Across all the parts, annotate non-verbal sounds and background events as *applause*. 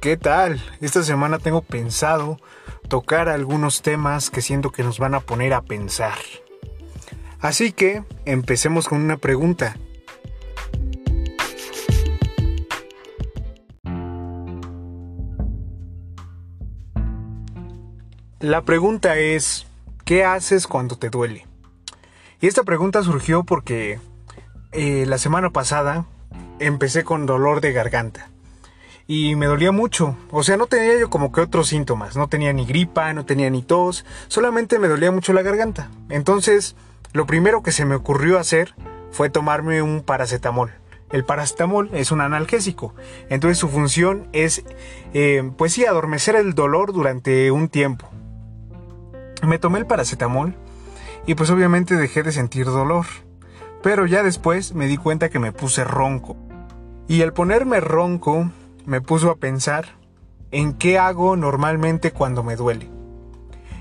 ¿Qué tal? Esta semana tengo pensado tocar algunos temas que siento que nos van a poner a pensar. Así que empecemos con una pregunta. La pregunta es, ¿qué haces cuando te duele? Y esta pregunta surgió porque eh, la semana pasada empecé con dolor de garganta y me dolía mucho. O sea, no tenía yo como que otros síntomas. No tenía ni gripa, no tenía ni tos, solamente me dolía mucho la garganta. Entonces, lo primero que se me ocurrió hacer fue tomarme un paracetamol. El paracetamol es un analgésico, entonces su función es, eh, pues sí, adormecer el dolor durante un tiempo. Me tomé el paracetamol y pues obviamente dejé de sentir dolor. Pero ya después me di cuenta que me puse ronco. Y al ponerme ronco me puso a pensar en qué hago normalmente cuando me duele.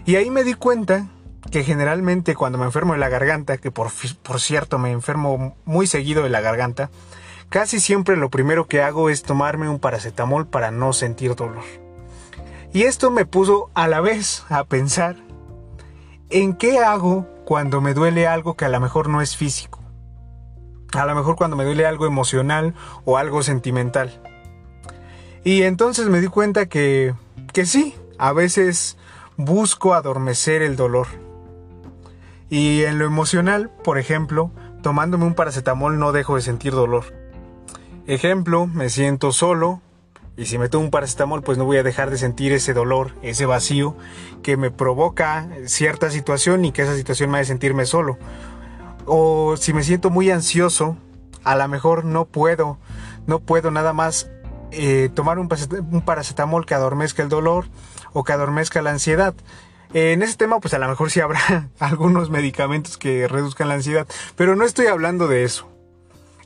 Y ahí me di cuenta que generalmente cuando me enfermo de la garganta, que por, por cierto me enfermo muy seguido de la garganta, casi siempre lo primero que hago es tomarme un paracetamol para no sentir dolor. Y esto me puso a la vez a pensar en qué hago cuando me duele algo que a lo mejor no es físico. A lo mejor cuando me duele algo emocional o algo sentimental. Y entonces me di cuenta que, que sí, a veces busco adormecer el dolor. Y en lo emocional, por ejemplo, tomándome un paracetamol no dejo de sentir dolor. Ejemplo, me siento solo y si me tomo un paracetamol pues no voy a dejar de sentir ese dolor, ese vacío que me provoca cierta situación y que esa situación me hace sentirme solo. O si me siento muy ansioso, a lo mejor no puedo, no puedo nada más eh, tomar un, paracetamol que adormezca el dolor o que adormezca la ansiedad. en ese tema, pues a lo mejor sí habrá *laughs* algunos medicamentos que reduzcan la ansiedad, pero no estoy hablando de eso.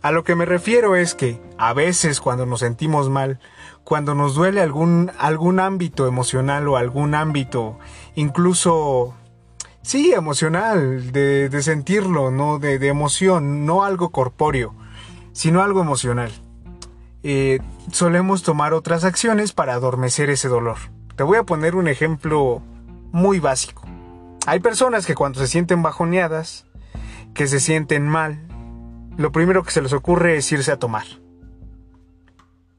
A lo que me refiero es que a veces cuando nos sentimos mal, cuando nos duele algún, algún ámbito emocional o algún ámbito incluso, sí, emocional, de, sentirlo, ¿no? De, de emoción, no algo corpóreo, sino algo emocional. Eh, solemos tomar otras acciones para adormecer ese dolor. Te voy a poner un ejemplo muy básico. Hay personas que cuando se sienten bajoneadas, que se sienten mal, lo primero que se les ocurre es irse a tomar.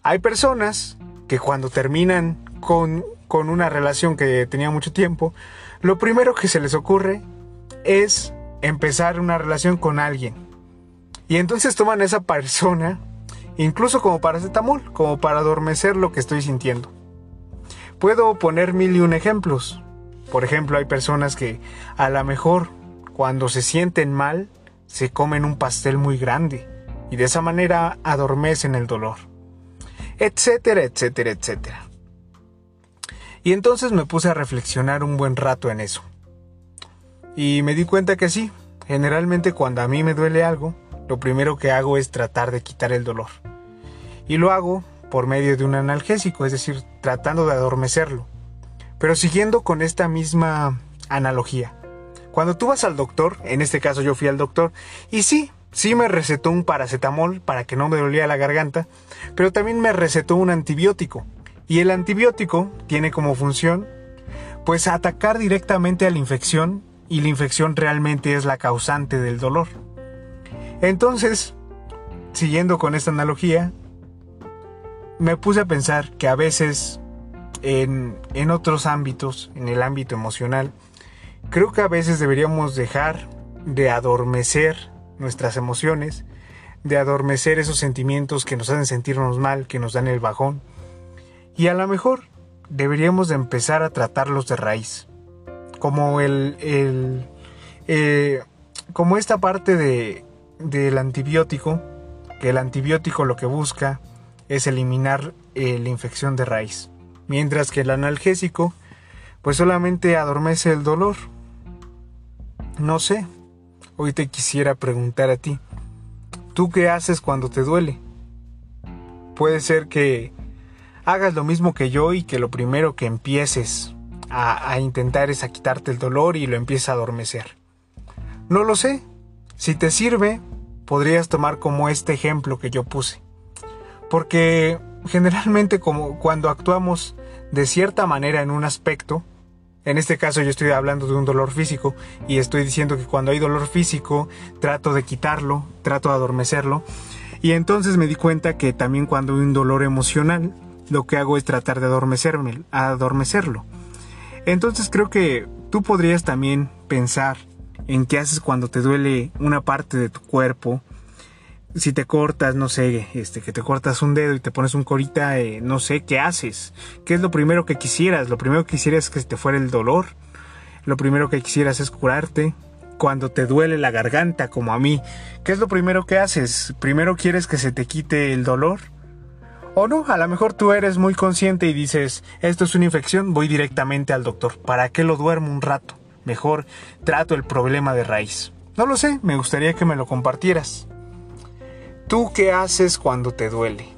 Hay personas que cuando terminan con, con una relación que tenía mucho tiempo, lo primero que se les ocurre es empezar una relación con alguien. Y entonces toman a esa persona incluso como paracetamol, como para adormecer lo que estoy sintiendo. Puedo poner mil y un ejemplos. Por ejemplo, hay personas que a lo mejor cuando se sienten mal se comen un pastel muy grande y de esa manera adormecen el dolor. Etcétera, etcétera, etcétera. Y entonces me puse a reflexionar un buen rato en eso. Y me di cuenta que sí, generalmente cuando a mí me duele algo, lo primero que hago es tratar de quitar el dolor. Y lo hago por medio de un analgésico, es decir, tratando de adormecerlo. Pero siguiendo con esta misma analogía. Cuando tú vas al doctor, en este caso yo fui al doctor, y sí, sí me recetó un paracetamol para que no me dolía la garganta, pero también me recetó un antibiótico. Y el antibiótico tiene como función, pues atacar directamente a la infección, y la infección realmente es la causante del dolor. Entonces, siguiendo con esta analogía, me puse a pensar que a veces en, en, otros ámbitos, en el ámbito emocional, creo que a veces deberíamos dejar de adormecer nuestras emociones, de adormecer esos sentimientos que nos hacen sentirnos mal, que nos dan el bajón, y a lo mejor deberíamos de empezar a tratarlos de raíz, como el, el eh, como esta parte de del antibiótico, que el antibiótico lo que busca es eliminar eh, la infección de raíz, mientras que el analgésico pues solamente adormece el dolor. No sé, hoy te quisiera preguntar a ti, ¿tú qué haces cuando te duele? Puede ser que hagas lo mismo que yo y que lo primero que empieces a, a intentar es a quitarte el dolor y lo empieces a adormecer. No lo sé, si te sirve, podrías tomar como este ejemplo que yo puse. Porque generalmente como cuando actuamos de cierta manera en un aspecto, en este caso yo estoy hablando de un dolor físico y estoy diciendo que cuando hay dolor físico trato de quitarlo, trato de adormecerlo. Y entonces me di cuenta que también cuando hay un dolor emocional, lo que hago es tratar de adormecerme, adormecerlo. Entonces creo que tú podrías también pensar en qué haces cuando te duele una parte de tu cuerpo. Si te cortas, no sé, este, que te cortas un dedo y te pones un corita, eh, no sé, ¿qué haces? ¿Qué es lo primero que quisieras? Lo primero que quisieras es que te fuera el dolor. Lo primero que quisieras es curarte. Cuando te duele la garganta, como a mí, ¿qué es lo primero que haces? ¿Primero quieres que se te quite el dolor? O no, a lo mejor tú eres muy consciente y dices, esto es una infección, voy directamente al doctor. ¿Para qué lo duermo un rato? Mejor trato el problema de raíz. No lo sé, me gustaría que me lo compartieras. ¿Tú qué haces cuando te duele?